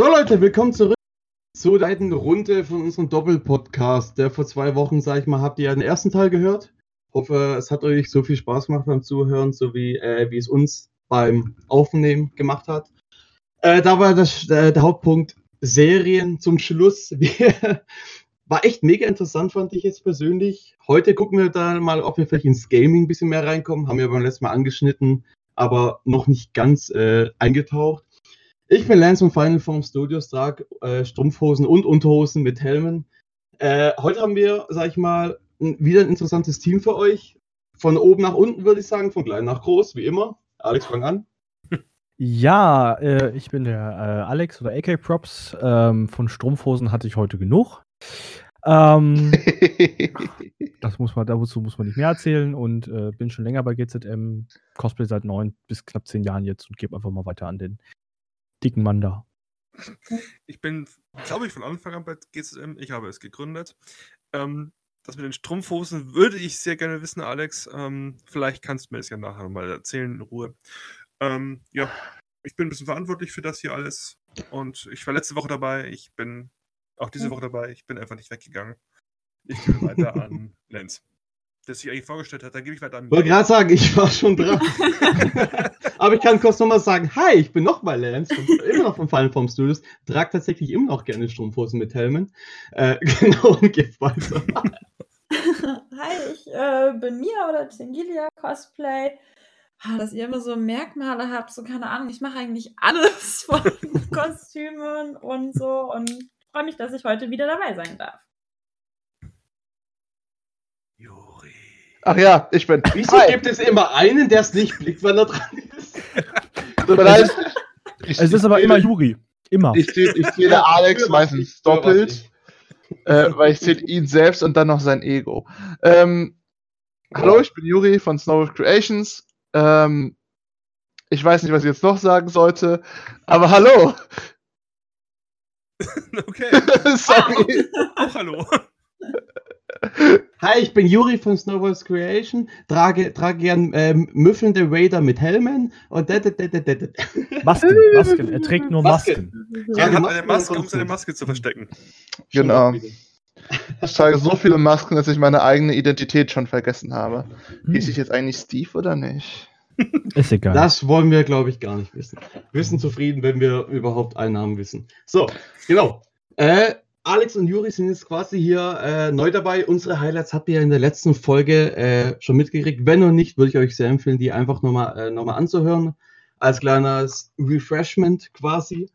So Leute, willkommen zurück zur zweiten Runde von unserem Doppelpodcast. Der vor zwei Wochen, sag ich mal, habt ihr ja den ersten Teil gehört. Hoffe, es hat euch so viel Spaß gemacht beim Zuhören, so wie, äh, wie es uns beim Aufnehmen gemacht hat. Äh, da war das, äh, der Hauptpunkt Serien zum Schluss. war echt mega interessant, fand ich jetzt persönlich. Heute gucken wir da mal, ob wir vielleicht ins Gaming ein bisschen mehr reinkommen. Haben wir beim letzten Mal angeschnitten, aber noch nicht ganz äh, eingetaucht. Ich bin Lance von Final Form Studios, trage äh, Strumpfhosen und Unterhosen mit Helmen. Äh, heute haben wir, sag ich mal, ein, wieder ein interessantes Team für euch. Von oben nach unten würde ich sagen, von klein nach groß, wie immer. Alex, fang an. Ja, äh, ich bin der äh, Alex oder AK Props. Ähm, von Strumpfhosen hatte ich heute genug. Ähm, das muss man, dazu muss man nicht mehr erzählen und äh, bin schon länger bei GZM, Cosplay seit neun bis knapp zehn Jahren jetzt und gebe einfach mal weiter an den dicken Mann da. Ich bin, glaube ich, von Anfang an bei GZM. Ich habe es gegründet. Ähm, das mit den Strumpfhosen würde ich sehr gerne wissen, Alex. Ähm, vielleicht kannst du mir das ja nachher mal erzählen in Ruhe. Ähm, ja, ich bin ein bisschen verantwortlich für das hier alles. Und ich war letzte Woche dabei. Ich bin auch diese Woche dabei. Ich bin einfach nicht weggegangen. Ich gebe weiter an Lenz der sich eigentlich vorgestellt hat. Dann gebe ich weiter an. Ich wollte gerade sagen, ich war schon dran. Aber ich kann kurz nochmal sagen, hi, ich bin nochmal Lance, immer noch von Final Form Studios, trage tatsächlich immer noch gerne Strumpfhosen mit Helmen. Äh, genau, und gebe weiter. hi, ich äh, bin Mia oder Tingilia Cosplay. Ah, dass ihr immer so Merkmale habt, so keine Ahnung, ich mache eigentlich alles von Kostümen und so und freue mich, dass ich heute wieder dabei sein darf. Ach ja, ich bin. Wieso Hi. gibt es immer einen, der es nicht blickt, wenn er dran ist? Tut es ist aber immer Juri. Immer. Ich sehe ich seh der Alex meistens doppelt, äh, weil ich sehe ihn selbst und dann noch sein Ego. Ähm, hallo, ich bin Juri von Snowwolf Creations. Ähm, ich weiß nicht, was ich jetzt noch sagen sollte, aber hallo. okay. Sorry. Auch hallo. Hi, ich bin Juri von Snowballs Creation, trage, trage gern ähm, müffelnde Raider mit Helmen und Masken, Masken, er trägt nur Masken. Masken. Er hat eine Maske, um seine Maske zu verstecken. Genau. Ich trage so viele Masken, dass ich meine eigene Identität schon vergessen habe. Hm. Hieß ich jetzt eigentlich Steve oder nicht? Ist egal. Das wollen wir, glaube ich, gar nicht wissen. Wir sind zufrieden, wenn wir überhaupt einen Namen wissen. So, genau. Äh, Alex und Juri sind jetzt quasi hier äh, neu dabei. Unsere Highlights habt ihr in der letzten Folge äh, schon mitgekriegt. Wenn noch nicht, würde ich euch sehr empfehlen, die einfach nochmal äh, noch anzuhören. Als kleines Refreshment quasi.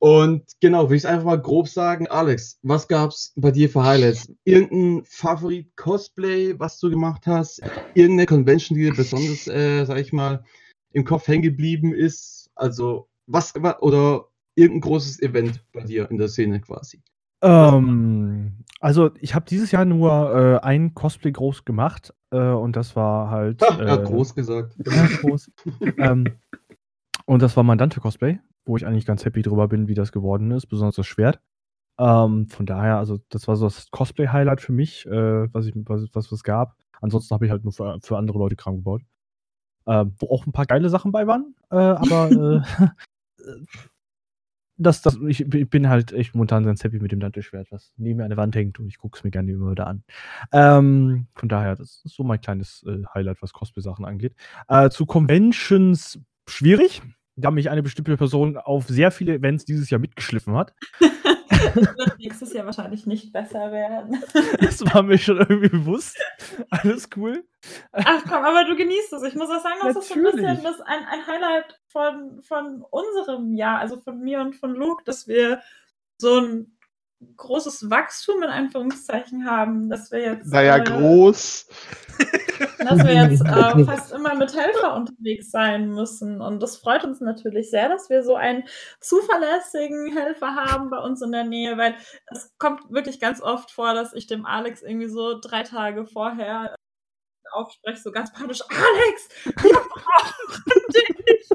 Und genau, will ich es einfach mal grob sagen. Alex, was gab's bei dir für Highlights? Irgendein Favorit-Cosplay, was du gemacht hast? Irgendeine Convention, die dir besonders, äh, sag ich mal, im Kopf hängen geblieben ist? Also, was, oder irgendein großes Event bei dir in der Szene quasi? Ähm, also ich habe dieses Jahr nur äh, ein Cosplay groß gemacht äh, und das war halt. Ach, äh, groß gesagt. Ja, groß. ähm, und das war mein Dante-Cosplay, wo ich eigentlich ganz happy drüber bin, wie das geworden ist, besonders das Schwert. Ähm, von daher, also das war so das Cosplay-Highlight für mich, äh, was, ich, was, was es gab. Ansonsten habe ich halt nur für, für andere Leute Kram gebaut. Äh, wo auch ein paar geile Sachen bei waren, äh, aber äh, das, das, ich, ich, bin halt echt momentan ganz happy mit dem Dante-Schwert, was neben mir an der Wand hängt und ich gucke es mir gerne immer wieder an. Ähm, von daher, das ist so mein kleines äh, Highlight, was Cosplay-Sachen angeht. Äh, zu Conventions schwierig, da mich eine bestimmte Person auf sehr viele Events dieses Jahr mitgeschliffen hat. wird nächstes Jahr wahrscheinlich nicht besser werden. Das war mir schon irgendwie bewusst. Alles cool. Ach komm, aber du genießt es. Ich muss auch sagen, das Natürlich. ist so ein bisschen das ein, ein Highlight von, von unserem Jahr, also von mir und von Luke, dass wir so ein großes Wachstum in Anführungszeichen haben, dass wir jetzt. Naja, äh, groß. Dass wir jetzt äh, fast immer mit Helfer unterwegs sein müssen. Und das freut uns natürlich sehr, dass wir so einen zuverlässigen Helfer haben bei uns in der Nähe, weil es kommt wirklich ganz oft vor, dass ich dem Alex irgendwie so drei Tage vorher aufspreche, so ganz panisch, Alex, wir brauchen dich.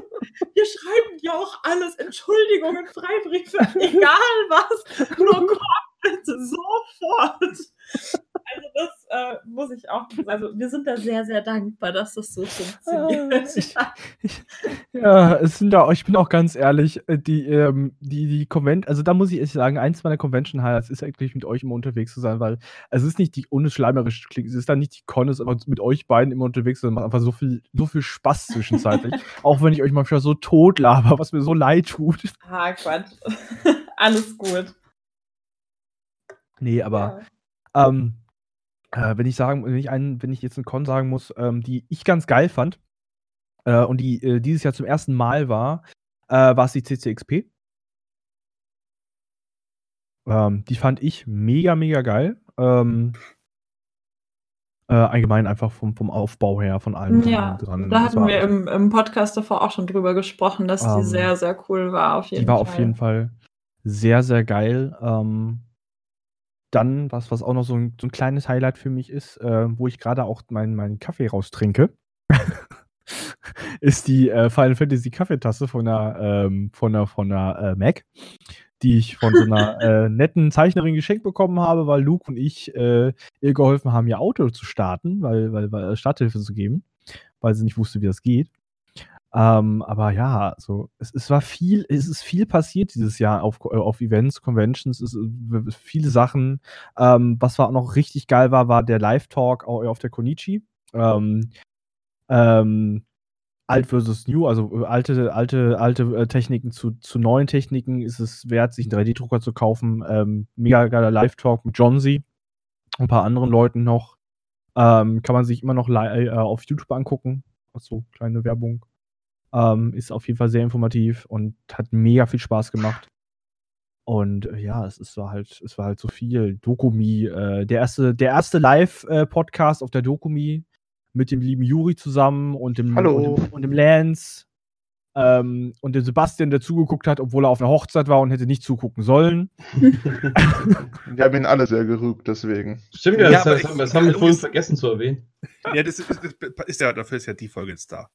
Wir schreiben dir auch alles, Entschuldigungen, Freibriefe, egal was, nur komm bitte sofort. Also das äh, muss ich auch, also wir sind da sehr, sehr dankbar, dass das so funktioniert. ich, ich, ja, es sind da, ich bin auch ganz ehrlich, äh, die, ähm, die, die Convent, also da muss ich ehrlich sagen, eins meiner Convention Highlights ist eigentlich mit euch immer unterwegs zu sein, weil es ist nicht die ohne schleimerisch klingt, es ist dann nicht die Con, es ist aber mit euch beiden immer unterwegs, sondern macht einfach so viel, so viel Spaß zwischenzeitlich. auch wenn ich euch manchmal so tot laber, was mir so leid tut. ah, Quatsch. Alles gut. Nee, aber Ja. Ähm, äh, wenn ich sagen, wenn ich einen, wenn ich jetzt einen Con sagen muss, ähm, die ich ganz geil fand äh, und die äh, dieses Jahr zum ersten Mal war, äh, war es die CCXP. Ähm, die fand ich mega, mega geil. Ähm, äh, allgemein einfach vom, vom Aufbau her, von allem Ja, dran. da hatten wir im, im Podcast davor auch schon drüber gesprochen, dass die Ähm, sehr, sehr cool war. Auf jeden Die war Fall. auf jeden Fall sehr, sehr geil. Ähm, dann, was, was auch noch so ein, so ein kleines Highlight für mich ist, äh, wo ich gerade auch meinen meinen Kaffee raustrinke, ist die äh, Final Fantasy Kaffeetasse von der, ähm, von der, von der äh, Mac, die ich von so einer äh, netten Zeichnerin geschenkt bekommen habe, weil Luke und ich äh, ihr geholfen haben, ihr Auto zu starten, weil, weil, weil äh, Starthilfe zu geben, weil sie nicht wusste, wie das geht. Ähm, aber ja, also es, es war viel, es ist viel passiert dieses Jahr auf, äh, auf Events, Conventions, es äh, viele Sachen. Ähm, was war auch noch richtig geil war, war der Live-Talk au- auf der Konichi. Ähm, ähm, alt versus new, also äh, alte, alte, alte Techniken zu, zu neuen Techniken ist es wert, sich einen 3D-Drucker zu kaufen. Ähm, mega geiler Live-Talk mit John Z. und ein paar anderen Leuten noch. Ähm, kann man sich immer noch äh, auf YouTube angucken. Achso, kleine Werbung. Ähm, ist auf jeden Fall sehr informativ und hat mega viel Spaß gemacht. Und äh, ja, es, es war halt, es war halt so viel. Dokumi, äh, der erste, der erste Live-Podcast auf der Dokumi mit dem lieben Juri zusammen und dem, Hallo. Und, dem, und dem Lance ähm, und dem Sebastian, der zugeguckt hat, obwohl er auf einer Hochzeit war und hätte nicht zugucken sollen. Wir haben ihn alle sehr gerügt, deswegen. Stimmt ja, Ja, das, aber das, ich- haben- das haben wir vorhin vergessen zu erwähnen. Ja, das ist, das ist ja, dafür ist ja die Folge jetzt da.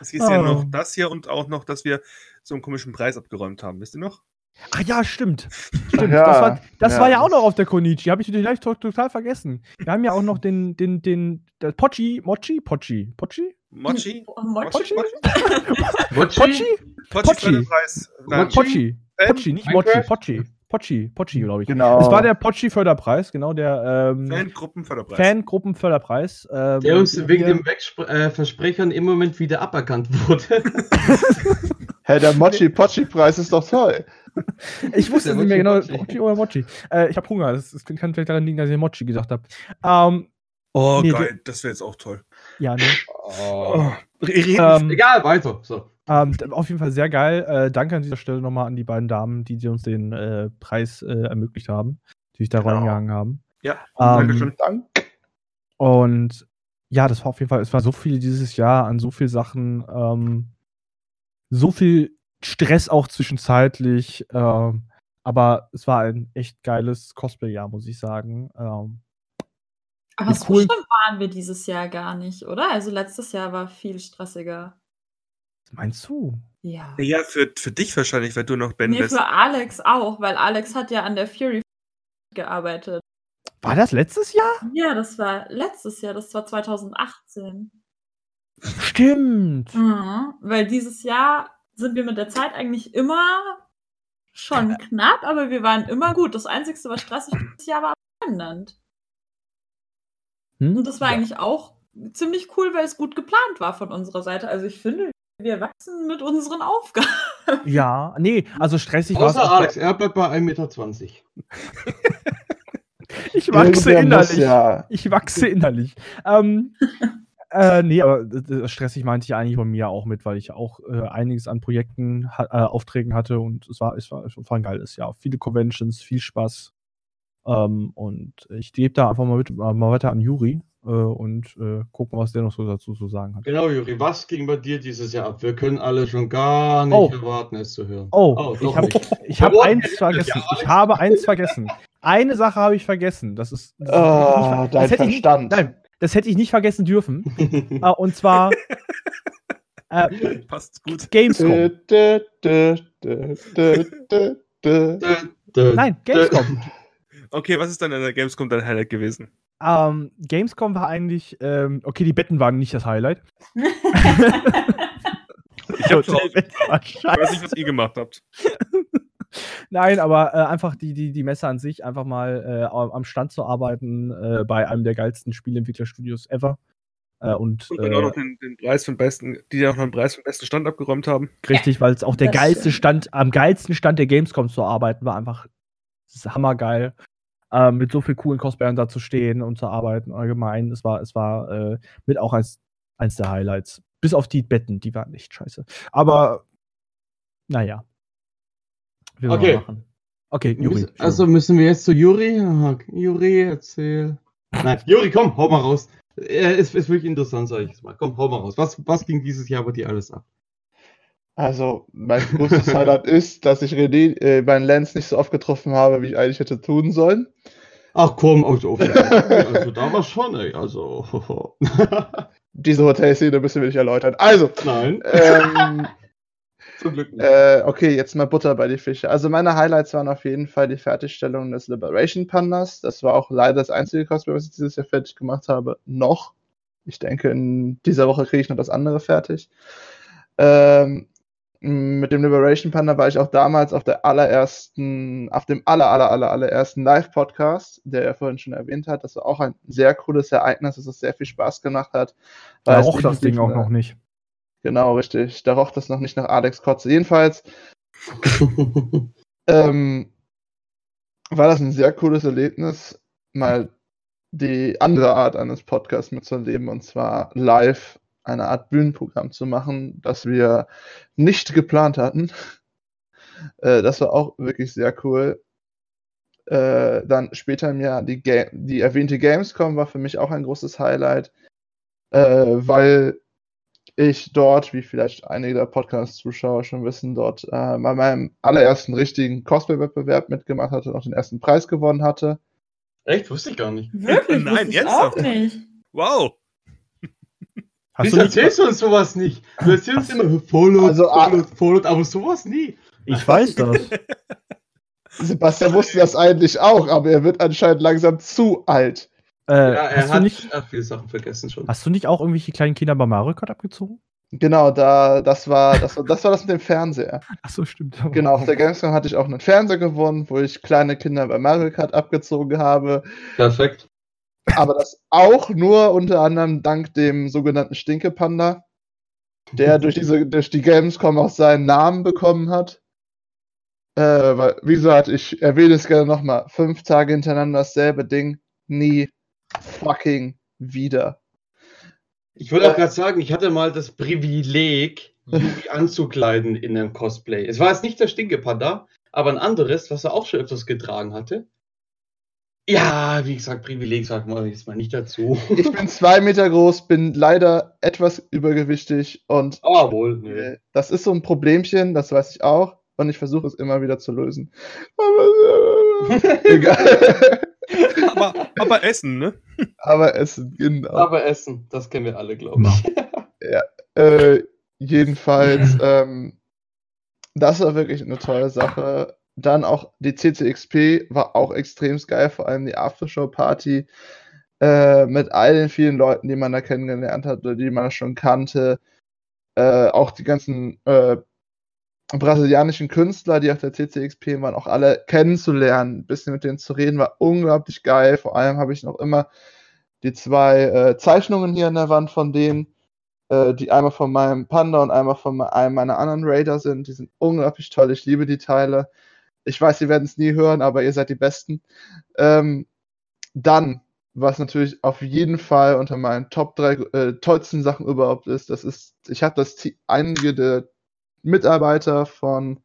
Es ist ja Oh. noch das hier und auch noch, dass wir so einen komischen Preis abgeräumt haben. Wisst ihr noch? Ach ja, stimmt. Stimmt. Ja, das war, das ja, war ja auch noch auf der Konichi. Habe ich vielleicht to total vergessen. Wir haben ja auch noch den, den, den, der Pochi, Mochi, Pochi, Pochi? Mochi? Oh, Mochi? Pochi? Mochi? Pochi? Pochi Pochi. Mochi? Pochi. Ähm, Pochi, nicht Mochi? Pochi. Pochi, Pochi, glaube ich. Genau. Es war der Pochi-Förderpreis, genau, der ähm, Fangruppenförderpreis. Fangruppenförderpreis. Ähm, Der uns wegen dem Wegspr äh, Versprechern im Moment wieder aberkannt wurde. Hä, der Mochi-Pochi-Preis ist doch toll. Ich wusste nicht mehr genau, Mochi, Mochi. Mochi oder Mochi. Äh, ich habe Hunger, das, das kann vielleicht daran liegen, dass ich Mochi gesagt habe. Ähm, Oh, Nee, geil. Das wäre jetzt auch toll. Ja, nee. Oh. Reden Ähm, Egal, weiter. So. Ähm, auf jeden Fall sehr geil. Äh, danke an dieser Stelle nochmal an die beiden Damen, die, die uns den äh, Preis äh, ermöglicht haben, die sich da Genau. reingegangen haben. Ja, Ähm, Dankeschön. Dank. Und ja, das war auf jeden Fall, es war so viel dieses Jahr an so viel Sachen, ähm, so viel Stress auch zwischenzeitlich, ähm, aber es war ein echt geiles Cosplay-Jahr, muss ich sagen. Aber so coolen- schlimm waren wir dieses Jahr gar nicht, oder? Also letztes Jahr war viel stressiger. was meinst du? Ja. Ja, für, für dich wahrscheinlich, weil du noch Ben Nee, bist. für Alex auch, weil Alex hat ja an der Fury gearbeitet. War das letztes Jahr? Ja, das war letztes Jahr, das war 2018. Stimmt. Mhm, weil dieses Jahr sind wir mit der Zeit eigentlich immer schon knapp, aber wir waren immer gut. Das Einzige, was stressig dieses Jahr war, abandoned. Hm? Und das war eigentlich auch ziemlich cool, weil es gut geplant war von unserer Seite. Also ich finde, wir wachsen mit unseren Aufgaben. Ja, nee, also stressig war es. Außer Alex, er bleibt bei 1,20 Meter. Ich wachse Irgendwer muss innerlich. Ja. Ich wachse innerlich. Ähm, äh, nee, aber äh, äh, stressig meinte ich eigentlich bei mir auch mit, weil ich auch äh, einiges an Projekten, ha äh, Aufträgen hatte und es war, es war, es war ein geiles Jahr. Viele Conventions, viel Spaß. Ähm, und ich gebe da einfach mal, mit, mal weiter an Juri äh, und äh, gucken, was der noch so dazu zu sagen hat. Genau, Juri, was ging bei dir dieses Jahr ab? Wir können alle schon gar nicht Oh. erwarten, es zu hören. Oh, doch ich habe nicht. ich hab eins vergessen. Ich habe eins vergessen. Eine Sache habe ich vergessen. Das ist. Das, Oh, ist- dein das hätte ich nicht, Verstand. nein, das hätte ich nicht vergessen dürfen. Äh, und zwar äh, Passt gut. Gamescom. Dö, dö, dö, dö, dö, dö, dö. Dö, dö, Nein. Gamescom. Okay, was ist dann an der Gamescom dein Highlight gewesen? Ähm, Gamescom war eigentlich, ähm, okay, die Betten waren nicht das Highlight. Ich hab war Ich weiß nicht, was ihr gemacht habt. Nein, aber äh, einfach die, die, die Messe an sich, einfach mal äh, am Stand zu arbeiten äh, bei einem der geilsten Spieleentwicklerstudios ever. Äh, und Und dann auch äh, noch den, den Preis den besten, die ja auch noch den Preis den besten Stand abgeräumt haben. richtig, weil es auch der das geilste. Stand, am geilsten Stand der Gamescom zu arbeiten, war einfach das ist hammergeil. Äh, mit so viel coolen Cosplayern da zu stehen und zu arbeiten allgemein. Es war, es war äh, mit auch eins, eins der Highlights. Bis auf die Betten, die waren echt scheiße. Aber naja. Wir Okay. machen. Okay, Juri. Also müssen wir jetzt zu Juri? Aha, Juri, erzähl. Nein, Juri, komm, hau mal raus. Äh, ist, ist wirklich interessant, sag ich jetzt mal. Komm, hau mal raus. Was, was ging dieses Jahr bei dir alles ab? Also, mein größtes Highlight ist, dass ich René äh, bei Lens nicht so oft getroffen habe, wie ich eigentlich hätte tun sollen. Ach komm, also, also da war schon, ey. Also. Diese Hotelszene müssen wir nicht erläutern. Also, Nein, ähm, zum Glück nicht. Äh, okay, jetzt mal Butter bei die Fische. Also meine Highlights waren auf jeden Fall die Fertigstellung des Liberation Pandas. Das war auch leider das einzige Cosplay, was ich dieses Jahr fertig gemacht habe. Noch. Ich denke, in dieser Woche kriege ich noch das andere fertig. Ähm, mit dem Liberation Panda war ich auch damals auf der allerersten, auf dem aller, aller, aller, allerersten Live-Podcast, der er vorhin schon erwähnt hat. Das war auch ein sehr cooles Ereignis, dass es sehr viel Spaß gemacht hat. Da roch das Ding auch noch nicht. Genau, richtig. Da roch das noch nicht nach Alex Kotze. Jedenfalls ähm, war das ein sehr cooles Erlebnis, mal die andere Art eines Podcasts mitzuerleben und zwar live eine Art Bühnenprogramm zu machen, das wir nicht geplant hatten. Äh, das war auch wirklich sehr cool. Äh, dann später im Jahr die, Ga die erwähnte Gamescom war für mich auch ein großes Highlight, äh, weil ich dort, wie vielleicht einige der Podcast-Zuschauer schon wissen, dort äh, bei meinem allerersten richtigen Cosplay-Wettbewerb mitgemacht hatte und auch den ersten Preis gewonnen hatte. Echt? Wusste ich gar nicht. Wirklich? Nein, ernsthaft? auch nicht. Wow! Hast Wieso du erzählst du uns sowas nicht? Du erzählst immer Fallout, Also, ah- Fallout, Fallout, aber sowas nie. ich weiß das. Sebastian wusste das eigentlich auch, aber er wird anscheinend langsam zu alt. Äh, Ja, er hast, du hat nicht, ach, viele Sachen vergessen schon. hast du nicht auch irgendwelche kleinen Kinder bei Mario Kart abgezogen? Genau, da, das war, das war, das war das mit dem Fernseher. Ach so, stimmt. Genau, auf der Gamescom hatte ich auch einen Fernseher gewonnen, wo ich kleine Kinder bei Mario Kart abgezogen habe. Perfekt. Aber das auch nur unter anderem dank dem sogenannten Stinkepanda, der durch, diese, durch die Gamescom auch seinen Namen bekommen hat. Äh, weil, wie gesagt, ich erwähne es gerne nochmal. Fünf Tage hintereinander dasselbe Ding. Nie fucking wieder. Ich wollte auch gerade sagen, ich hatte mal das Privileg, Yugi anzukleiden in einem Cosplay. Es war jetzt nicht der Stinkepanda, aber ein anderes, was er auch schon öfters getragen hatte. Ja, wie gesagt, Privileg sagt man jetzt mal nicht dazu. Ich bin zwei Meter groß, bin leider etwas übergewichtig und Aber wohl, nö. äh, das ist so ein Problemchen, das weiß ich auch. Und ich versuche es immer wieder zu lösen. Aber, egal. Aber, aber Essen, ne? Aber es genau. Aber Essen, das kennen wir alle, glaube ich. Äh, jedenfalls, ähm, das war wirklich eine tolle Sache. Dann auch die CCXP war auch extrem geil, vor allem die Aftershow-Party äh, mit all den vielen Leuten, die man da kennengelernt hat oder die man schon kannte. Äh, auch die ganzen äh, brasilianischen Künstler, die auf der CCXP waren, auch alle kennenzulernen, ein bisschen mit denen zu reden, war unglaublich geil. Vor allem habe ich noch immer die zwei äh, Zeichnungen hier an der Wand von denen, äh, die einmal von meinem Panda und einmal von einem meiner anderen Raider sind. Die sind unglaublich toll. Ich liebe die Teile. Ich weiß, Sie werden es nie hören, aber ihr seid die Besten. Ähm, dann, was natürlich auf jeden Fall unter meinen Top 3 äh, tollsten Sachen überhaupt ist, das ist, ich habe das einige der Mitarbeiter von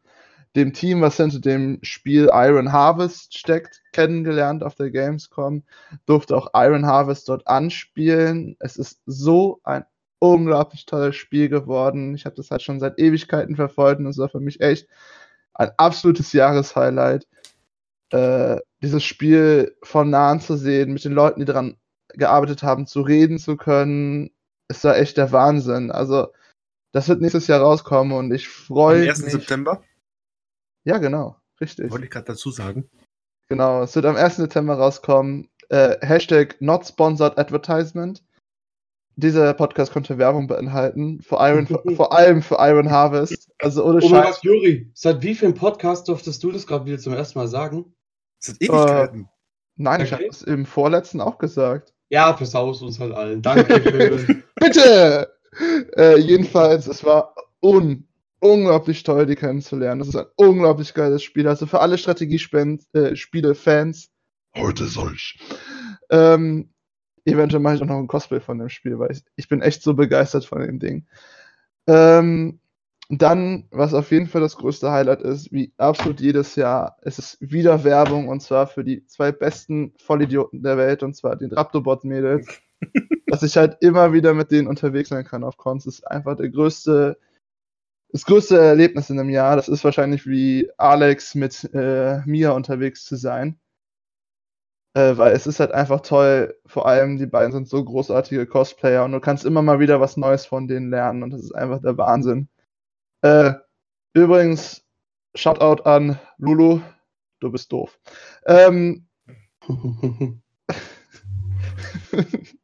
dem Team, was hinter dem Spiel Iron Harvest steckt, kennengelernt auf der Gamescom, durfte auch Iron Harvest dort anspielen. Es ist so ein unglaublich tolles Spiel geworden. Ich habe das halt schon seit Ewigkeiten verfolgt und es war für mich echt ein absolutes Jahreshighlight. Äh, dieses Spiel von nahen zu sehen, mit den Leuten, die daran gearbeitet haben, zu reden zu können, ist da echt der Wahnsinn. Also, das wird nächstes Jahr rauskommen und ich Am freue 1. mich. September, Ja, genau, richtig. wollte ich gerade dazu sagen. Genau, es wird am 1. September rauskommen. Äh, Hashtag not sponsored advertisement. Dieser Podcast könnte Werbung beinhalten. Vor allem, vor allem für Iron Harvest. Also ohne Oh mein Scheiß. Gott, Juri, seit wie vielen Podcast durftest du das gerade wieder zum ersten Mal sagen? Sind Ewigkeiten. Nein, ich Okay. habe es im vorletzten auch gesagt. Ja, versaus uns halt allen. Danke für. Bitte! äh, jedenfalls, es war un unglaublich toll, die kennenzulernen. Das ist ein unglaublich geiles Spiel. Also für alle Strategiespiele-Fans, heute solch. Ähm, eventuell mache ich auch noch ein Cosplay von dem Spiel, weil ich, ich bin echt so begeistert von dem Ding. Ähm, dann, was auf jeden Fall das größte Highlight ist, wie absolut jedes Jahr, es ist wieder Werbung und zwar für die zwei besten Vollidioten der Welt und zwar den Raptobot-Mädels. dass ich halt immer wieder mit denen unterwegs sein kann auf Cons, ist einfach der größte, das größte Erlebnis in einem Jahr. Das ist wahrscheinlich wie Alex mit äh, Mia unterwegs zu sein. Äh, weil es ist halt einfach toll, vor allem die beiden sind so großartige Cosplayer und du kannst immer mal wieder was Neues von denen lernen und das ist einfach der Wahnsinn. Äh, übrigens, Shoutout an Lulu, du bist doof. Ähm,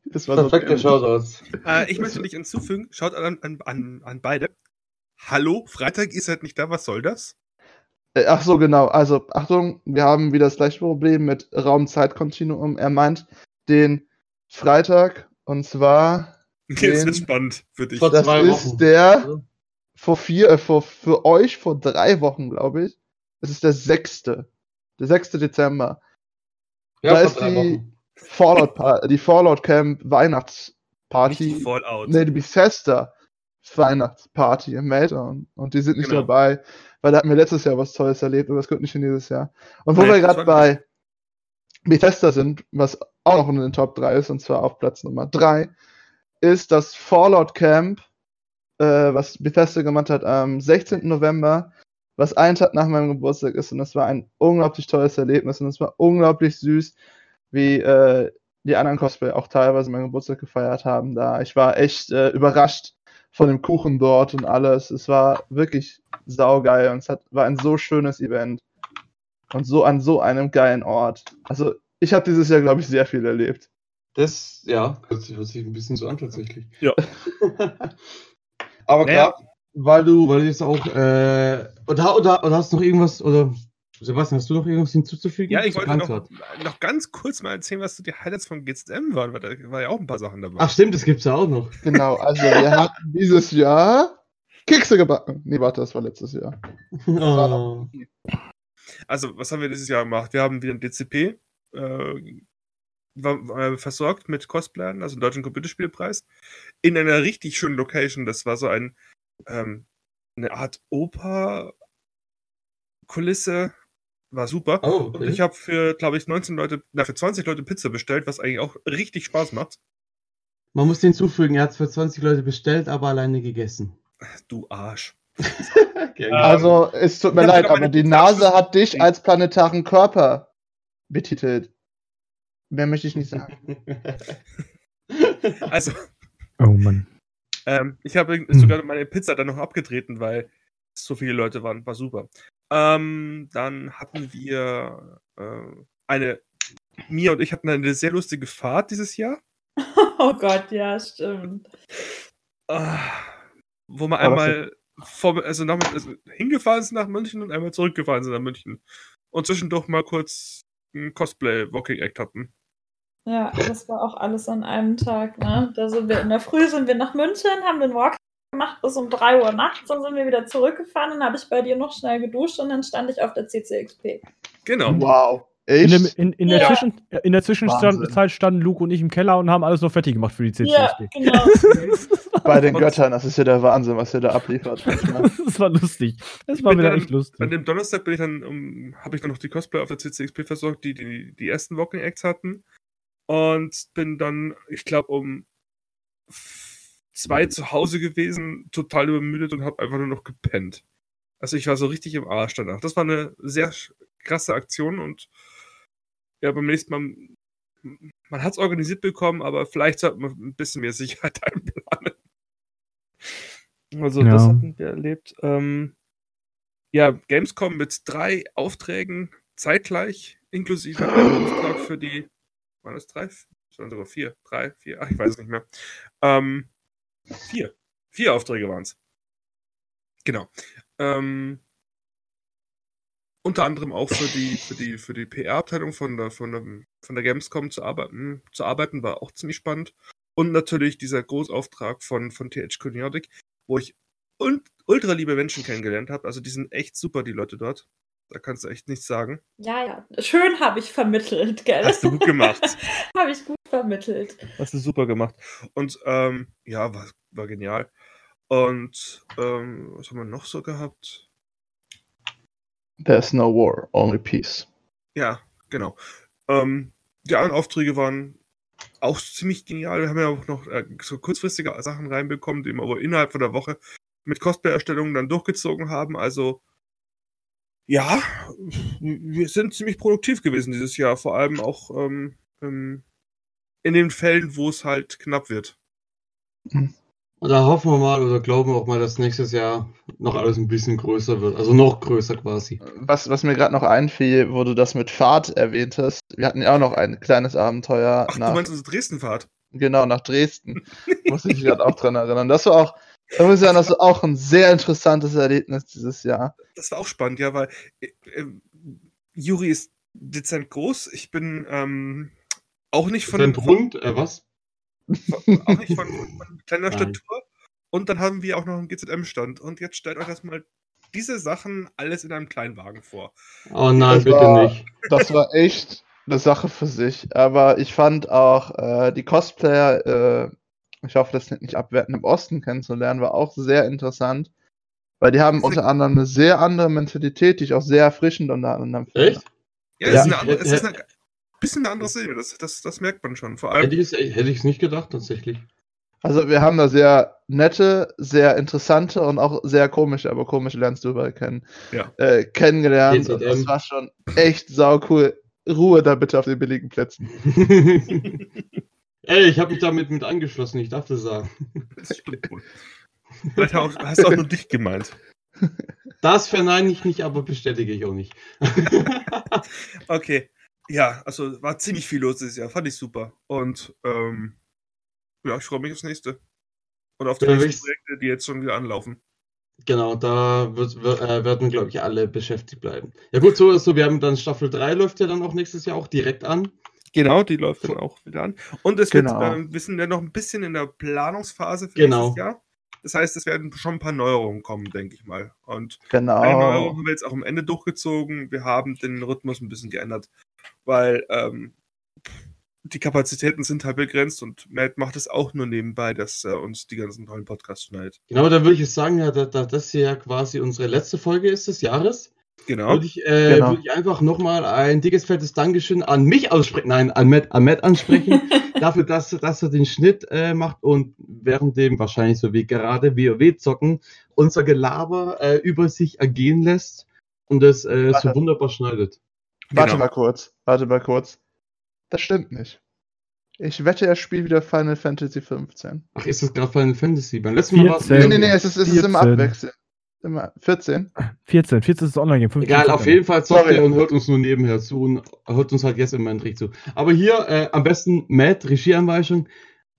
das war so Perfekte Shoutouts. Äh, ich möchte dich hinzufügen. Schaut an, an, an, an beide. Hallo, Freitag ist halt nicht da. Was soll das? Äh, Ach so, genau. Also, Achtung, wir haben wieder das gleiche Problem mit Raum-Zeit-Kontinuum. Er meint den Freitag und zwar, Jetzt Den- wird spannend für dich. Vor das zwei ist Wochen. der vor vier, äh, vor, für euch vor drei Wochen, glaube ich. Es ist der sechste. Der 6. Dezember. Ja, da vor ist drei die Wochen. Fallout, die Fallout Camp Nicht Weihnachtsparty. die Fallout. Nee, die Bethesda Weihnachtsparty im Meltdown. Und die sind nicht Genau. dabei, weil da hatten wir letztes Jahr was Tolles erlebt und das kommt nicht in dieses Jahr. Und wo Nee, wir gerade bei Bethesda sind, was auch noch in den Top 3 ist, und zwar auf Platz Nummer 3, ist das Fallout Camp, äh, was Bethesda gemacht hat am 16. November, was einen Tag nach meinem Geburtstag ist. Und das war ein unglaublich tolles Erlebnis und es war unglaublich süß, wie äh, die anderen Cosplay auch teilweise meinen Geburtstag gefeiert haben da. Ich war echt äh, überrascht von dem Kuchen dort und alles. Es war wirklich saugeil und es hat, war ein so schönes Event. Und so an so einem geilen Ort. Also, ich habe dieses Jahr, glaube ich, sehr viel erlebt. Das, ja, hört sich, hört sich ein bisschen so an tatsächlich. Ja. Aber Naja. klar, weil du, weil du jetzt auch, äh, oder, oder, oder hast du noch irgendwas, oder Sebastian, hast du noch irgendwas hinzuzufügen? Ja, ich wollte noch, noch ganz kurz mal erzählen, was so die Highlights von GZM waren, weil da war ja auch ein paar Sachen dabei. Ach stimmt, das gibt's ja auch noch. Genau, also wir hatten dieses Jahr Kekse gebacken. Nee, warte, das war letztes Jahr. Oh. Also, was haben wir dieses Jahr gemacht? Wir haben wieder ein DCP äh, war, äh, versorgt mit Cosplayern, also Deutschen Computerspielpreis, in einer richtig schönen Location. Das war so ein ähm, eine Art Oper-Kulisse. War super. Oh, Und okay. ich habe für, glaube ich, 19 Leute, na, für 20 Leute Pizza bestellt, was eigentlich auch richtig Spaß macht. Man muss hinzufügen, er hat für 20 Leute bestellt, aber alleine gegessen. Du Arsch. Okay. Also, es tut mir leid, aber die Nase hat dich als planetaren Körper betitelt. Mehr möchte ich nicht sagen. Also, Oh Mann. Ähm, ich habe Hm. sogar meine Pizza dann noch abgetreten, weil so viele Leute waren. War super. Ähm, dann hatten wir äh, eine, Mia und ich hatten eine sehr lustige Fahrt dieses Jahr, Oh Gott, ja, stimmt. äh, wo wir einmal vor, also, nach, also hingefahren sind nach München und einmal zurückgefahren sind nach München. Und zwischendurch mal kurz ein Cosplay-Walking-Act hatten. Ja, das war auch alles an einem Tag. Ne? Da sind wir in der Früh sind wir nach München, haben den Walk gemacht bis um 3 Uhr nachts, dann sind wir wieder zurückgefahren, dann habe ich bei dir noch schnell geduscht und dann stand ich auf der CCXP. Genau. Wow. In, dem, in, in, der Ja. Zwischen, in der Zwischenzeit standen Luke und ich im Keller und haben alles noch fertig gemacht für die Ja, CCSP. genau. Bei den Und- Göttern, das ist ja der Wahnsinn, was ihr da abliefert. das war lustig. Das war wieder dann- echt lustig. An dem Donnerstag bin ich dann, um, habe ich dann noch die Cosplay auf der CCXP versorgt, die die, die ersten Walking Acts hatten. Und bin dann, ich glaube, um zwei zu Hause gewesen, total übermüdet und habe einfach nur noch gepennt. Also ich war so richtig im Arsch danach. Das war eine sehr krasse Aktion und ja, beim nächsten Mal, man hat es organisiert bekommen, aber vielleicht sollte man ein bisschen mehr Sicherheit einplanen. Also das Ja. hatten wir erlebt. Ähm, ja, Gamescom mit drei Aufträgen zeitgleich, inklusive einem Auftrag für die Waren das drei? Sondern sogar vier, drei, vier, ach, ich weiß es nicht mehr. Ähm, vier. Vier Aufträge waren es. Genau. Ähm, unter anderem auch für die, für die, für die PR-Abteilung von der, von, der, von der Gamescom zu arbeiten, zu arbeiten, war auch ziemlich spannend. Und natürlich dieser Großauftrag von, von THQ Nordic, wo ich ultra liebe Menschen kennengelernt habe. Also die sind echt super, die Leute dort. Da kannst du echt nichts sagen. Ja, ja. Schön habe ich vermittelt, gell? Hast du gut gemacht. habe ich gut vermittelt. Hast du super gemacht. Und ähm, ja, war, war genial. Und ähm, was haben wir noch so gehabt? There's no war, only peace. Ja, genau. Ähm, die anderen Aufträge waren auch ziemlich genial. Wir haben ja auch noch äh, so kurzfristige Sachen reinbekommen, die wir aber innerhalb von der Woche mit Cosplay-Erstellungen dann durchgezogen haben. Also ja, wir sind ziemlich produktiv gewesen dieses Jahr, vor allem auch ähm, ähm, in den Fällen, wo es halt knapp wird. Da hoffen wir mal oder glauben wir auch mal, dass nächstes Jahr noch alles ein bisschen größer wird. Also noch größer quasi. Was, was mir gerade noch einfiel, wo du das mit Fahrt erwähnt hast. Wir hatten ja auch noch ein kleines Abenteuer. Ach, nach, du meinst unsere Dresden-Fahrt? Genau, nach Dresden. Muss ich mich gerade auch dran erinnern. Das war auch, ich muss sagen, das war auch ein sehr interessantes Erlebnis dieses Jahr. Das war auch spannend, ja, weil äh, äh, Juri ist dezent groß. Ich bin ähm, auch nicht von. Dezent rund, äh, was? Auch nicht von, von kleiner Statur. Und dann haben wir auch noch einen GZM-Stand. Und jetzt stellt euch das mal diese Sachen alles in einem Kleinwagen vor. Oh nein, das bitte war, nicht. Das war echt eine Sache für sich. Aber ich fand auch äh, die Cosplayer äh, ich hoffe, das nicht abwerten, im Osten kennenzulernen, war auch sehr interessant. Weil die haben unter anderem eine sehr andere Mentalität, die ich auch sehr erfrischend unter anderem finde. Echt? Ja, es, ja. Ist, eine andere, es ist eine bisschen eine andere Serie, das, das, das merkt man schon. Vor allem, hätte ich es nicht gedacht, tatsächlich. Also wir haben da sehr nette, sehr interessante und auch sehr komische, aber komische lernst du überall kennen, ja. äh, kennengelernt. Und das war schon echt sau cool. Ruhe da bitte auf den billigen Plätzen. Ey, ich habe mich damit mit angeschlossen, ich dachte sagen. Das stimmt wohl. Vielleicht hast du auch nur dich gemeint. Das verneine ich nicht, aber bestätige ich auch nicht. okay. Ja, also war ziemlich viel los dieses Jahr. Fand ich super. Und ähm, ja, ich freue mich aufs nächste. Und auf die ja, nächsten Projekte, die jetzt schon wieder anlaufen. Genau, da wird, wird, äh, werden, glaube ich, alle beschäftigt bleiben. Ja gut, so ist so, wir haben dann Staffel 3 läuft ja dann auch nächstes Jahr auch direkt an. Genau, die läuft dann auch wieder an. Und es genau. wird, äh, wir sind ja noch ein bisschen in der Planungsphase für genau. nächstes Jahr. Das heißt, es werden schon ein paar Neuerungen kommen, denke ich mal. Und genau. eine Neuerung haben wir jetzt auch am Ende durchgezogen. Wir haben den Rhythmus ein bisschen geändert, weil ähm, die Kapazitäten sind halt begrenzt und Matt macht es auch nur nebenbei, dass er uns die ganzen tollen Podcasts schneidet. Genau, da würde ich jetzt sagen, ja, da, da das hier ja quasi unsere letzte Folge ist des Jahres. Genau. Würde ich, äh, genau. Würde ich einfach nochmal ein dickes, fettes Dankeschön an mich aussprechen, nein, an Matt, an Matt ansprechen, dafür, dass, dass er den Schnitt äh, macht und während dem wahrscheinlich so wie gerade WoW zocken, unser Gelaber äh, über sich ergehen lässt und es äh, so wunderbar schneidet. Warte genau. mal kurz, warte mal kurz. Das stimmt nicht. Ich wette, er spielt wieder Final Fantasy 15. Ach, ist das gerade Final Fantasy? Beim letzten Mal war es. Nee, nee, nee, es ist, es ist immer abwechselnd. Immer 14? 14, 14 ist das Online-Game. Egal, auf jeden Fall zockt er und hört uns nur nebenher zu und hört uns halt jetzt in meinen Trick zu. Aber hier äh, am besten Matt, Regieanweisung,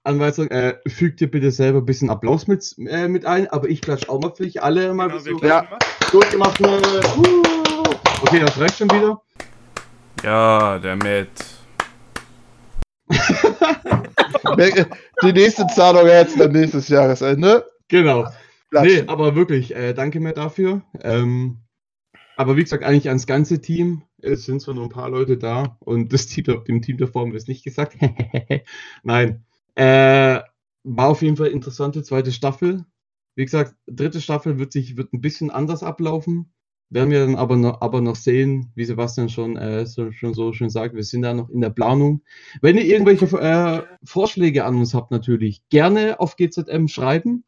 Anweisung, äh, fügt dir bitte selber ein bisschen Applaus mit, äh, mit ein, aber ich klatsch auch mal für dich alle mal genau, so. Ja, gut gemacht. Uh. Okay, das reicht schon wieder. Ja, der Matt. Die nächste Zahlung jetzt dann nächstes Jahresende. Genau. Nee, aber wirklich, äh, danke mir dafür. Ähm, aber wie gesagt, eigentlich ans ganze Team. Es sind zwar nur ein paar Leute da und das Team, dem Team davor haben wir es nicht gesagt. Nein. Äh, war auf jeden Fall interessante zweite Staffel. Wie gesagt, dritte Staffel wird sich wird ein bisschen anders ablaufen. Werden wir dann aber noch, aber noch sehen, wie Sebastian schon, äh, so, schon so schön sagt, wir sind da noch in der Planung. Wenn ihr irgendwelche äh, Vorschläge an uns habt, natürlich gerne auf GZM schreiben.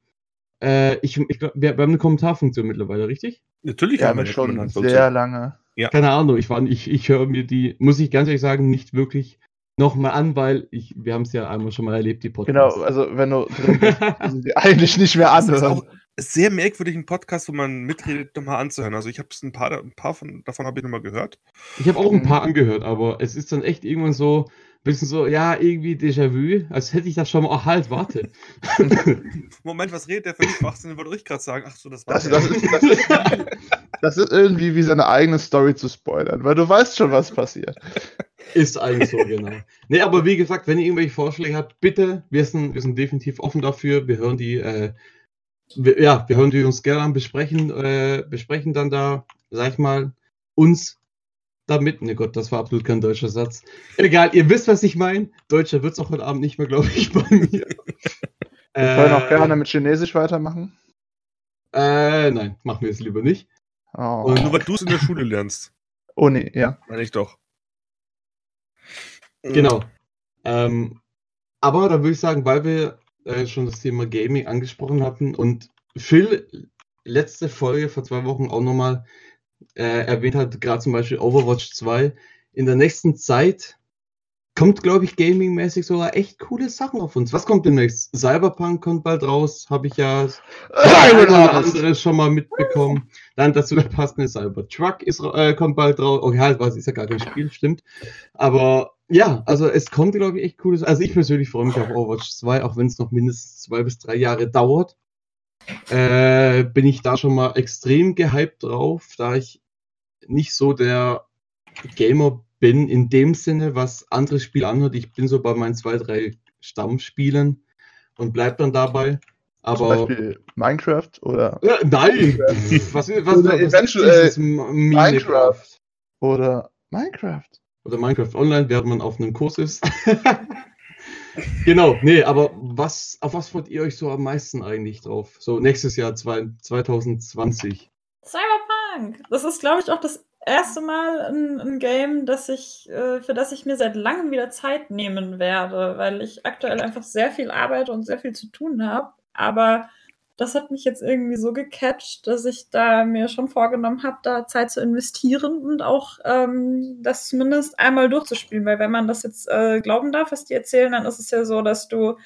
Äh, ich, ich wir, wir, haben eine Kommentarfunktion mittlerweile, richtig? Natürlich ja, haben wir schon sehr lange. Ja. Keine Ahnung, ich, ich, ich höre mir die, muss ich ganz ehrlich sagen, nicht wirklich nochmal an, weil ich, wir haben es ja einmal schon mal erlebt, die Podcasts. Genau, also wenn du eigentlich nicht mehr anhören. sehr merkwürdig, einen Podcast, wo man mitredet, nochmal anzuhören. Also ich habe es ein paar, ein paar von, davon habe ich nochmal gehört. Ich habe auch ein paar angehört, aber es ist dann echt irgendwann so, bisschen so, ja, irgendwie Déjà-vu, als hätte ich das schon mal. Ach, halt, warte. Moment, was redet der für mich Schwachsinn? Wollte ich gerade sagen. Ach so, das war Das, das, ist, das, ist, das ist irgendwie wie seine eigene Story zu spoilern, weil du weißt schon, was passiert. Ist eigentlich so, genau. Nee, aber wie gesagt, wenn ihr irgendwelche Vorschläge habt, bitte, wir sind, wir sind definitiv offen dafür. Wir hören die, äh, wir, ja, wir hören die uns gerne an, besprechen, äh, besprechen dann da, sag ich mal, uns damit. Ne Gott, das war absolut kein deutscher Satz. Egal, ihr wisst, was ich meine. Deutscher wird es auch heute Abend nicht mehr, glaube ich, bei mir. Wir können auch gerne mit Chinesisch weitermachen. Äh, nein, machen wir es lieber nicht. Oh, Und- Nur weil du es in der Schule lernst. oh nee, ja. Meine ich doch. Genau. Ähm, aber da würde ich sagen, weil wir äh, schon das Thema Gaming angesprochen hatten und Phil letzte Folge vor zwei Wochen auch nochmal äh, erwähnt hat, gerade zum Beispiel Overwatch 2, in der nächsten Zeit kommt, glaube ich, gaming-mäßig sogar echt coole Sachen auf uns. Was kommt demnächst? Cyberpunk kommt bald raus, habe ich ja ein oder andere schon mal mitbekommen. Dann dazu der passende Cybertruck ist, äh, kommt bald raus. Okay, halt, was ist ja gar kein Spiel, stimmt. Aber ja, also es kommt, glaube ich, echt cooles. Also ich persönlich freue mich auf Overwatch 2, auch wenn es noch mindestens zwei bis drei Jahre dauert. Äh, bin ich da schon mal extrem gehypt drauf, da ich nicht so der Gamer bin in dem Sinne, was andere Spiele anhört. Ich bin so bei meinen zwei, drei Stammspielen und bleib dann dabei. Zum Aber Beispiel Minecraft oder äh, nein, was, was, Oder was ist Minecraft. oder Minecraft. oder Minecraft Online, während man auf einem Kurs ist. genau, nee, aber was, auf was freut ihr euch so am meisten eigentlich drauf? So nächstes Jahr zwei, 2020. Cyberpunk! Das ist, glaube ich, auch das erste Mal ein, ein Game, das ich, äh, für das ich mir seit langem wieder Zeit nehmen werde, weil ich aktuell einfach sehr viel arbeite und sehr viel zu tun habe. Aber das hat mich jetzt irgendwie so gecatcht, dass ich da mir schon vorgenommen habe, da Zeit zu investieren und auch ähm, das zumindest einmal durchzuspielen. Weil wenn man das jetzt äh, glauben darf, was die erzählen, dann ist es ja so, dass du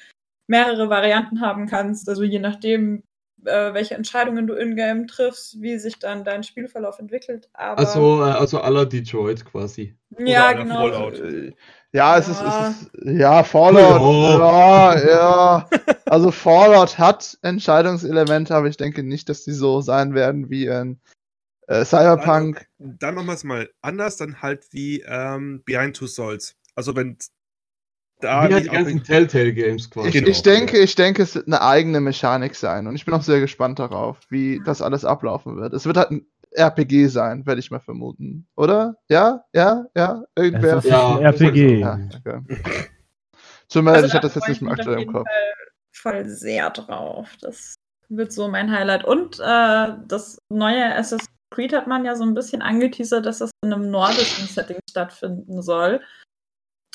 mehrere Varianten haben kannst. Also je nachdem, äh, welche Entscheidungen du in-game triffst, wie sich dann dein Spielverlauf entwickelt. Aber Also, äh, also aller Detroit quasi. ja, oder genau. Fallout. Äh, Ja, es, Ja. Ist, es ist. Ja, Fallout. Ja, ja. Also Fallout hat Entscheidungselemente, aber ich denke nicht, dass die so sein werden wie in äh, Cyberpunk. Dann machen wir es mal anders, dann halt wie ähm, Behind Two Souls. Also wenn da Wie halt die ganzen Telltale Games quasi. Ich, Genau. ich denke, ich denke, es wird eine eigene Mechanik sein und ich bin auch sehr gespannt darauf, wie das alles ablaufen wird. Es wird halt ein RPG sein, werde ich mal vermuten. Oder? Ja? Ja? Ja? Irgendwer? Es ist Ja, ein RPG. Ja, okay. Tut mir leid, ich hatte das jetzt nicht mehr aktuell im Kopf. Fall voll sehr drauf. Das wird so mein Highlight. Und äh, das neue Assassin's Creed hat man ja so ein bisschen angeteasert, dass das in einem nordischen Setting stattfinden soll.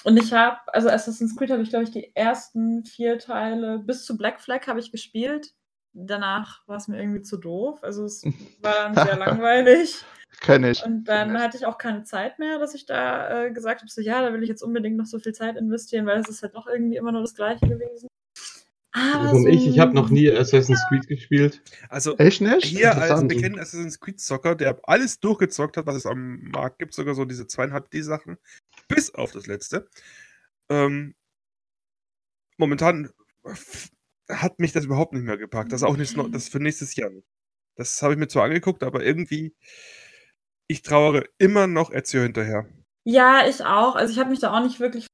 Und ich habe, also Assassin's Creed habe ich, glaube ich, die ersten vier Teile bis zu Black Flag habe ich gespielt. Danach war es mir irgendwie zu doof. Also es war dann sehr langweilig. Kenn ich. Und dann hatte ich auch keine Zeit mehr, dass ich da äh, gesagt habe, so ja, da will ich jetzt unbedingt noch so viel Zeit investieren, weil es ist halt doch irgendwie immer nur das Gleiche gewesen. Aber Und so ich, ich habe noch nie Assassin's Creed gespielt. Also Echt nicht? hier als bekannter Assassin's Creed Zocker, der alles durchgezockt hat, was es am Markt gibt, sogar so diese zweieinhalb D-Sachen, bis auf das letzte. Ähm, momentan hat mich das überhaupt nicht mehr gepackt. Das ist auch nicht, noch- das für nächstes Jahr nicht. Das habe ich mir zwar angeguckt, aber irgendwie, ich trauere immer noch Ezio hinterher. Ja, ich auch. Also ich habe mich da auch nicht wirklich.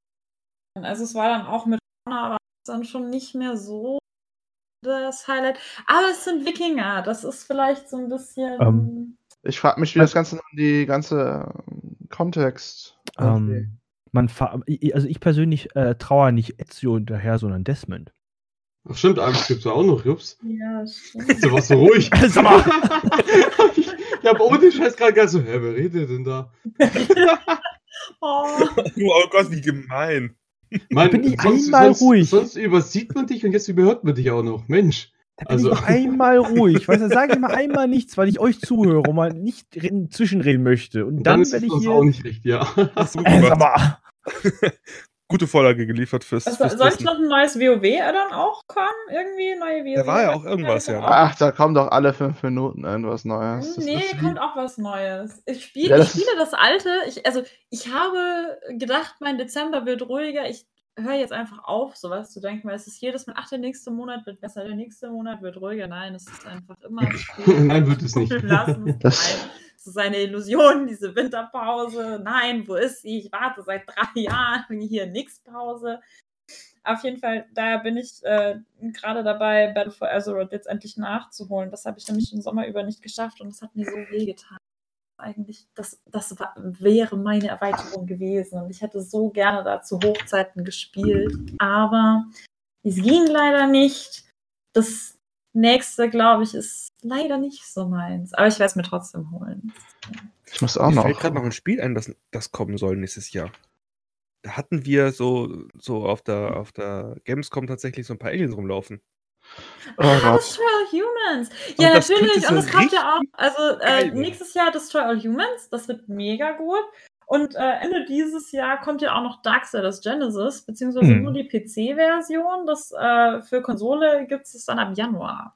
Also es war dann auch mit aber dann schon nicht mehr so das Highlight. Aber es sind Wikinger. Das ist vielleicht so ein bisschen. Ähm, Ich frage mich, wie das Ganze in die ganze ähm, Kontext. Ähm, man also ich persönlich äh, trauere nicht Ezio hinterher, sondern Desmond. Ach stimmt, Angst gibt's ja auch noch, Jups. ja, stimmt. Du warst so ruhig. Sag mal. ich habe ohne Scheiß gerade gar so, hä, wer redet denn da? oh. Oh Gott, wie gemein. Mann, bin ich einmal sonst, ruhig. Sonst übersieht man dich und jetzt überhört man dich auch noch. Mensch. Da bin Also- ich einmal ruhig. Weißt du, sage ich mal einmal nichts, weil ich euch zuhöre und mal nicht reden- zwischenreden möchte. Und Und dann, dann ist werde ich hier. auch nicht recht, ja. Hast du gut Äh, sag gemacht. gute Vorlage geliefert fürs. Was, fürs soll ich Testen. noch ein neues WoW-Addon auch kommen? Irgendwie neue WoW? Da war ja auch irgendwas, ja. Ach, da kommt doch alle fünf Minuten irgendwas Neues. Das Nee, kommt auch was Neues. Ich, spiel, Ja, ich das ist- spiele das alte. Ich, also, ich habe gedacht, mein Dezember wird ruhiger. Ich höre jetzt einfach auf, sowas zu denken, weil es ist jedes Mal, ach, der nächste Monat wird besser, der nächste Monat wird ruhiger. Nein, es ist einfach immer. Nein, wird es nicht. Lassen es Das- sein. Es ist eine Illusion, diese Winterpause. Nein, wo ist sie? Ich warte seit drei Jahren hier nix Pause. Auf jeden Fall, da bin ich äh, gerade dabei, Battle for Azeroth jetzt endlich nachzuholen. Das habe ich nämlich den Sommer über nicht geschafft und das hat mir so wehgetan. Eigentlich, das, das war, wäre meine Erweiterung gewesen und ich hätte so gerne da zu Hochzeiten gespielt, aber es ging leider nicht. Das nächste, glaube ich, ist leider nicht so meins, aber ich werde es mir trotzdem holen. Ich muss auch Mir noch. fällt gerade noch ein Spiel ein, das, das kommen soll nächstes Jahr. Da hatten wir so, so auf, der, auf der Gamescom tatsächlich so ein paar Aliens rumlaufen. Oh ah, Gott. Destroy All Humans. Und Ja, das natürlich. könnte Und es kommt ja auch, also äh, nächstes Jahr Destroy All Humans. Das wird mega gut. Und äh, Ende dieses Jahr kommt ja auch noch Darksiders Genesis, beziehungsweise Hm. nur die PC-Version. Das äh, für Konsole gibt es dann ab Januar.